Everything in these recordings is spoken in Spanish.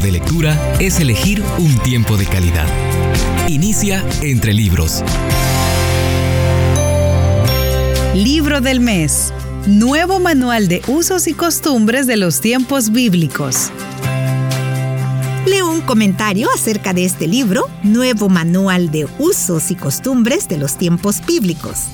de lectura es elegir un tiempo de calidad. Inicia entre libros. Libro del mes. Nuevo manual de usos y costumbres de los tiempos bíblicos. Leo un comentario acerca de este libro, Nuevo Manual de Usos y Costumbres de los Tiempos Bíblicos.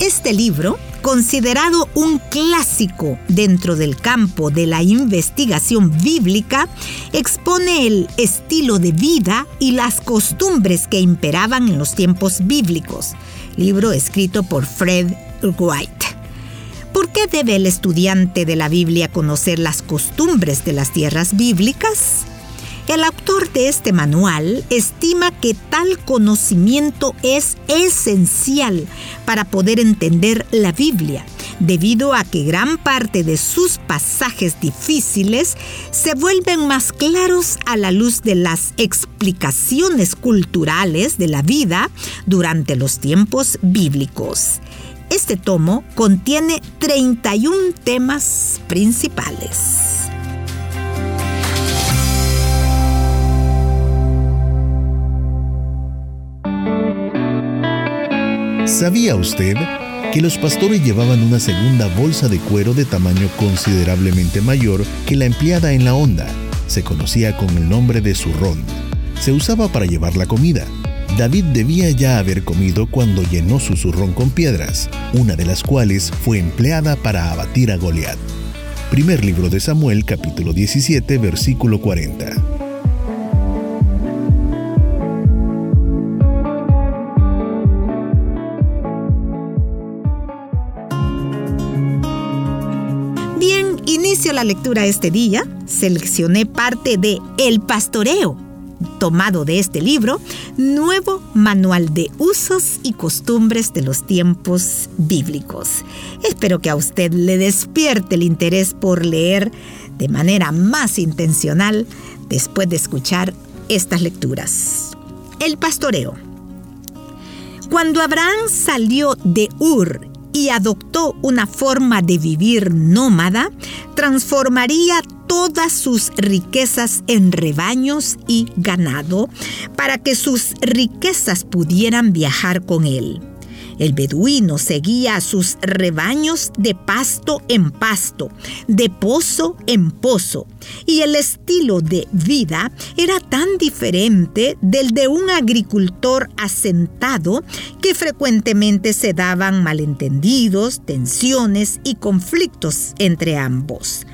Este libro considerado un clásico dentro del campo de la investigación bíblica, expone el estilo de vida y las costumbres que imperaban en los tiempos bíblicos. Libro escrito por Fred White. ¿Por qué debe el estudiante de la Biblia conocer las costumbres de las tierras bíblicas? El autor de este manual estima que tal conocimiento es esencial para poder entender la Biblia, debido a que gran parte de sus pasajes difíciles se vuelven más claros a la luz de las explicaciones culturales de la vida durante los tiempos bíblicos. Este tomo contiene 31 temas principales. ¿Sabía usted que los pastores llevaban una segunda bolsa de cuero de tamaño considerablemente mayor que la empleada en la onda? Se conocía con el nombre de zurrón. Se usaba para llevar la comida. David debía ya haber comido cuando llenó su zurrón con piedras, una de las cuales fue empleada para abatir a Goliat. Primer libro de Samuel, capítulo 17, versículo 40. Inicio la lectura este día, seleccioné parte de El Pastoreo, tomado de este libro, Nuevo Manual de Usos y Costumbres de los Tiempos Bíblicos. Espero que a usted le despierte el interés por leer de manera más intencional después de escuchar estas lecturas. El Pastoreo. Cuando Abraham salió de Ur y adoptó una forma de vivir nómada, transformaría todas sus riquezas en rebaños y ganado para que sus riquezas pudieran viajar con él. El beduino seguía a sus rebaños de pasto en pasto, de pozo en pozo, y el estilo de vida era tan diferente del de un agricultor asentado que frecuentemente se daban malentendidos, tensiones y conflictos entre ambos.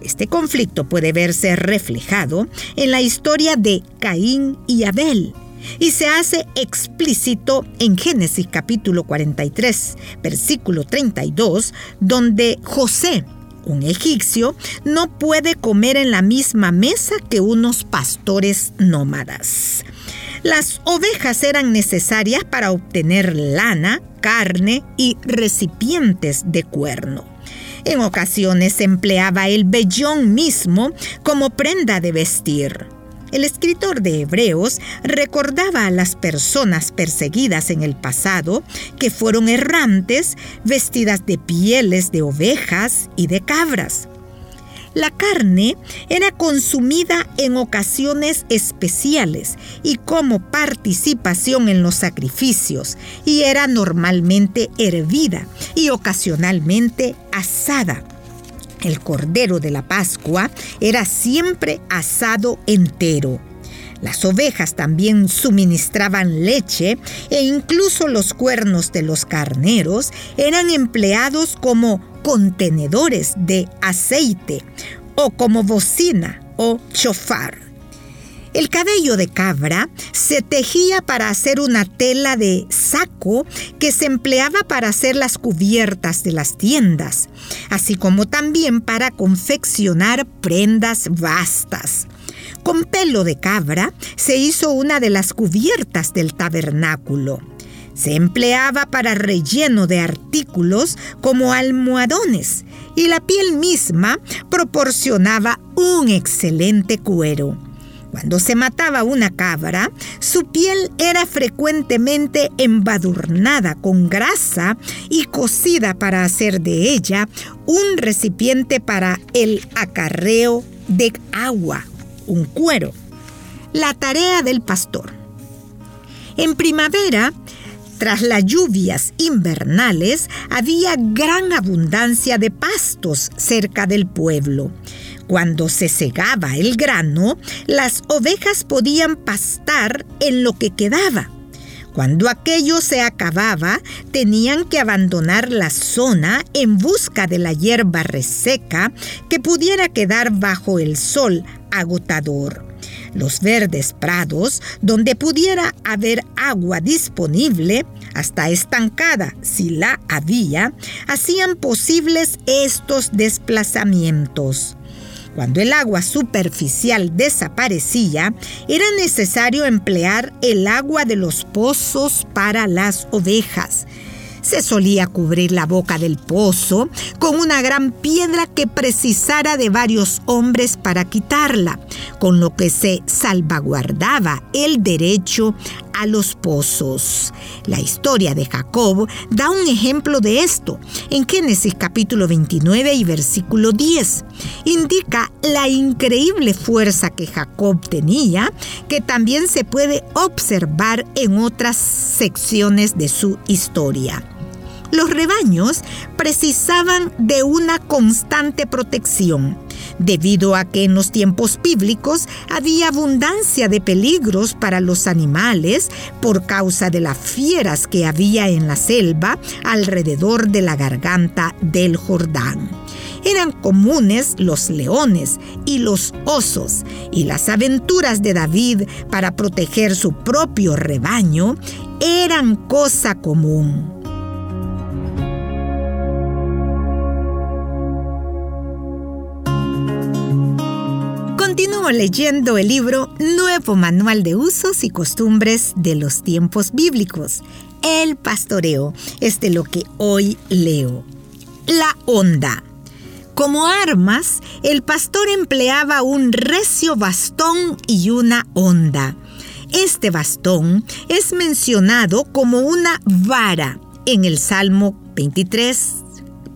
Este conflicto puede verse reflejado en la historia de Caín y Abel, y se hace explícito en Génesis capítulo 43, versículo 32, donde José, un egipcio, no puede comer en la misma mesa que unos pastores nómadas. Las ovejas eran necesarias para obtener lana, carne y recipientes de cuerno. En ocasiones se empleaba el vellón mismo como prenda de vestir. El escritor de Hebreos recordaba a las personas perseguidas en el pasado que fueron errantes vestidas de pieles de ovejas y de cabras. La carne era consumida en ocasiones especiales y como participación en los sacrificios y era normalmente hervida y ocasionalmente asada. El cordero de la Pascua era siempre asado entero. Las ovejas también suministraban leche e incluso los cuernos de los carneros eran empleados como contenedores de aceite o como bocina o chofar. El cabello de cabra se tejía para hacer una tela de saco que se empleaba para hacer las cubiertas de las tiendas, así como también para confeccionar prendas vastas. Con pelo de cabra se hizo una de las cubiertas del tabernáculo. Se empleaba para relleno de artículos como almohadones y la piel misma proporcionaba un excelente cuero. Cuando se mataba una cabra, su piel era frecuentemente embadurnada con grasa y cocida para hacer de ella un recipiente para el acarreo de agua un cuero. La tarea del pastor. En primavera, tras las lluvias invernales, había gran abundancia de pastos cerca del pueblo. Cuando se segaba el grano, las ovejas podían pastar en lo que quedaba. Cuando aquello se acababa, tenían que abandonar la zona en busca de la hierba reseca que pudiera quedar bajo el sol agotador. Los verdes prados, donde pudiera haber agua disponible, hasta estancada si la había, hacían posibles estos desplazamientos. Cuando el agua superficial desaparecía, era necesario emplear el agua de los pozos para las ovejas. Se solía cubrir la boca del pozo con una gran piedra que precisara de varios hombres para quitarla, con lo que se salvaguardaba el derecho a los pozos. La historia de Jacob da un ejemplo de esto en Génesis capítulo 29 y versículo 10. Indica la increíble fuerza que Jacob tenía, que también se puede observar en otras secciones de su historia. Los rebaños precisaban de una constante protección, debido a que en los tiempos bíblicos había abundancia de peligros para los animales por causa de las fieras que había en la selva alrededor de la garganta del Jordán eran comunes los leones y los osos, y las aventuras de David para proteger su propio rebaño eran cosa común. Continúo leyendo el libro Nuevo Manual de Usos y Costumbres de los Tiempos Bíblicos. El pastoreo es de lo que hoy leo. La onda. Como armas, el pastor empleaba un recio bastón y una onda. Este bastón es mencionado como una vara en el Salmo 23,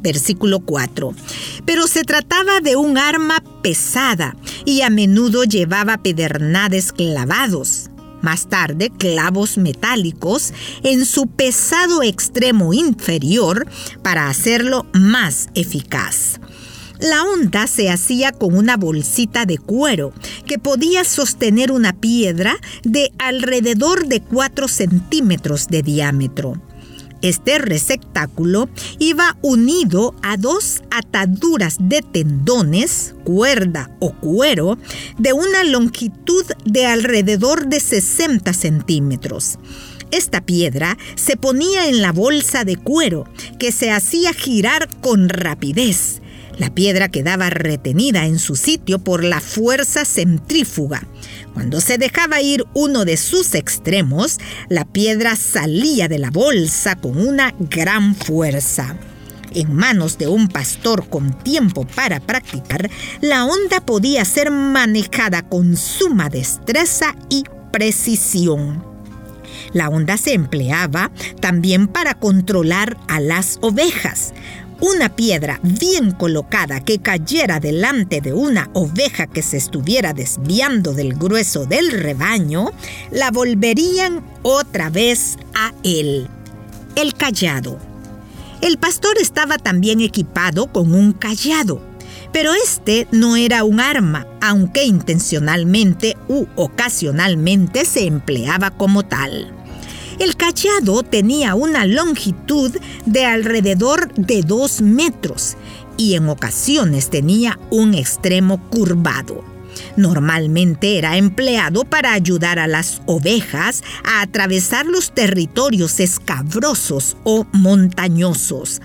versículo 4. Pero se trataba de un arma pesada y a menudo llevaba pedernales clavados. Más tarde, clavos metálicos en su pesado extremo inferior para hacerlo más eficaz. La onda se hacía con una bolsita de cuero que podía sostener una piedra de alrededor de 4 centímetros de diámetro. Este receptáculo iba unido a dos ataduras de tendones, cuerda o cuero, de una longitud de alrededor de 60 centímetros. Esta piedra se ponía en la bolsa de cuero, que se hacía girar con rapidez. La piedra quedaba retenida en su sitio por la fuerza centrífuga. Cuando se dejaba ir uno de sus extremos, la piedra salía de la bolsa con una gran fuerza. En manos de un pastor con tiempo para practicar, la onda podía ser manejada con suma destreza y precisión. La onda se empleaba también para controlar a las ovejas. Una piedra bien colocada que cayera delante de una oveja que se estuviera desviando del grueso del rebaño, la volverían otra vez a él. El callado. El pastor estaba también equipado con un callado, pero este no era un arma, aunque intencionalmente u ocasionalmente se empleaba como tal. El callado tenía una longitud de alrededor de dos metros y en ocasiones tenía un extremo curvado. Normalmente era empleado para ayudar a las ovejas a atravesar los territorios escabrosos o montañosos.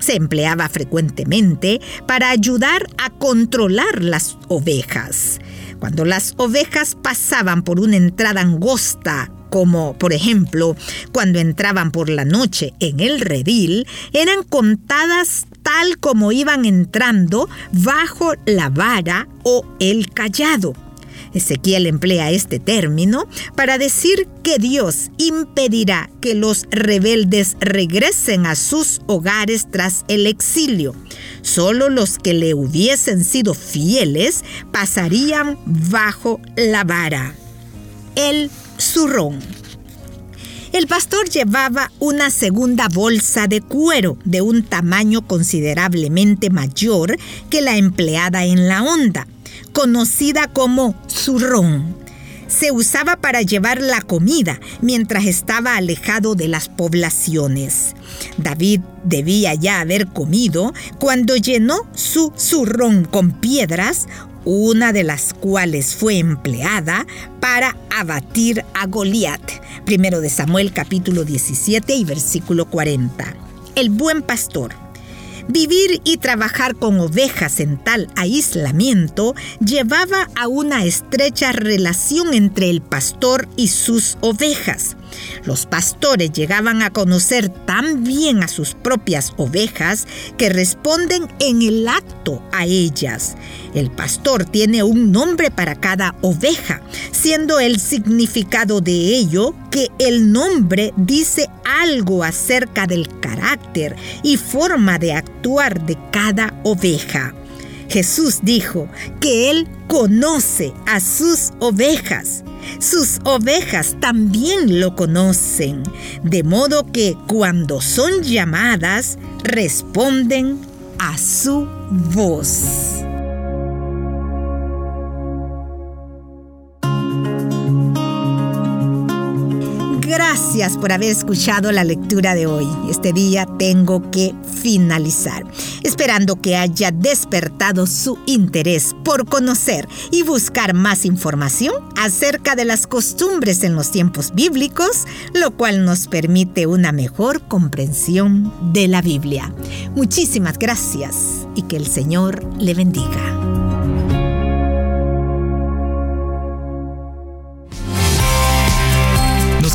Se empleaba frecuentemente para ayudar a controlar las ovejas. Cuando las ovejas pasaban por una entrada angosta como por ejemplo cuando entraban por la noche en el redil, eran contadas tal como iban entrando bajo la vara o el callado. Ezequiel emplea este término para decir que Dios impedirá que los rebeldes regresen a sus hogares tras el exilio. Solo los que le hubiesen sido fieles pasarían bajo la vara. El El pastor llevaba una segunda bolsa de cuero de un tamaño considerablemente mayor que la empleada en la onda conocida como zurrón. Se usaba para llevar la comida mientras estaba alejado de las poblaciones. David debía ya haber comido cuando llenó su zurrón con piedras, una de las cuales fue empleada para abatir a Goliat. Primero de Samuel capítulo 17 y versículo 40. El buen pastor Vivir y trabajar con ovejas en tal aislamiento llevaba a una estrecha relación entre el pastor y sus ovejas. Los pastores llegaban a conocer tan bien a sus propias ovejas que responden en el acto a ellas. El pastor tiene un nombre para cada oveja, siendo el significado de ello que el nombre dice algo acerca del carácter y forma de actuar de cada oveja. Jesús dijo que Él conoce a sus ovejas. Sus ovejas también lo conocen, de modo que cuando son llamadas, responden a su voz. Gracias por haber escuchado la lectura de hoy. Este día tengo que finalizar, esperando que haya despertado su interés por conocer y buscar más información acerca de las costumbres en los tiempos bíblicos, lo cual nos permite una mejor comprensión de la Biblia. Muchísimas gracias y que el Señor le bendiga.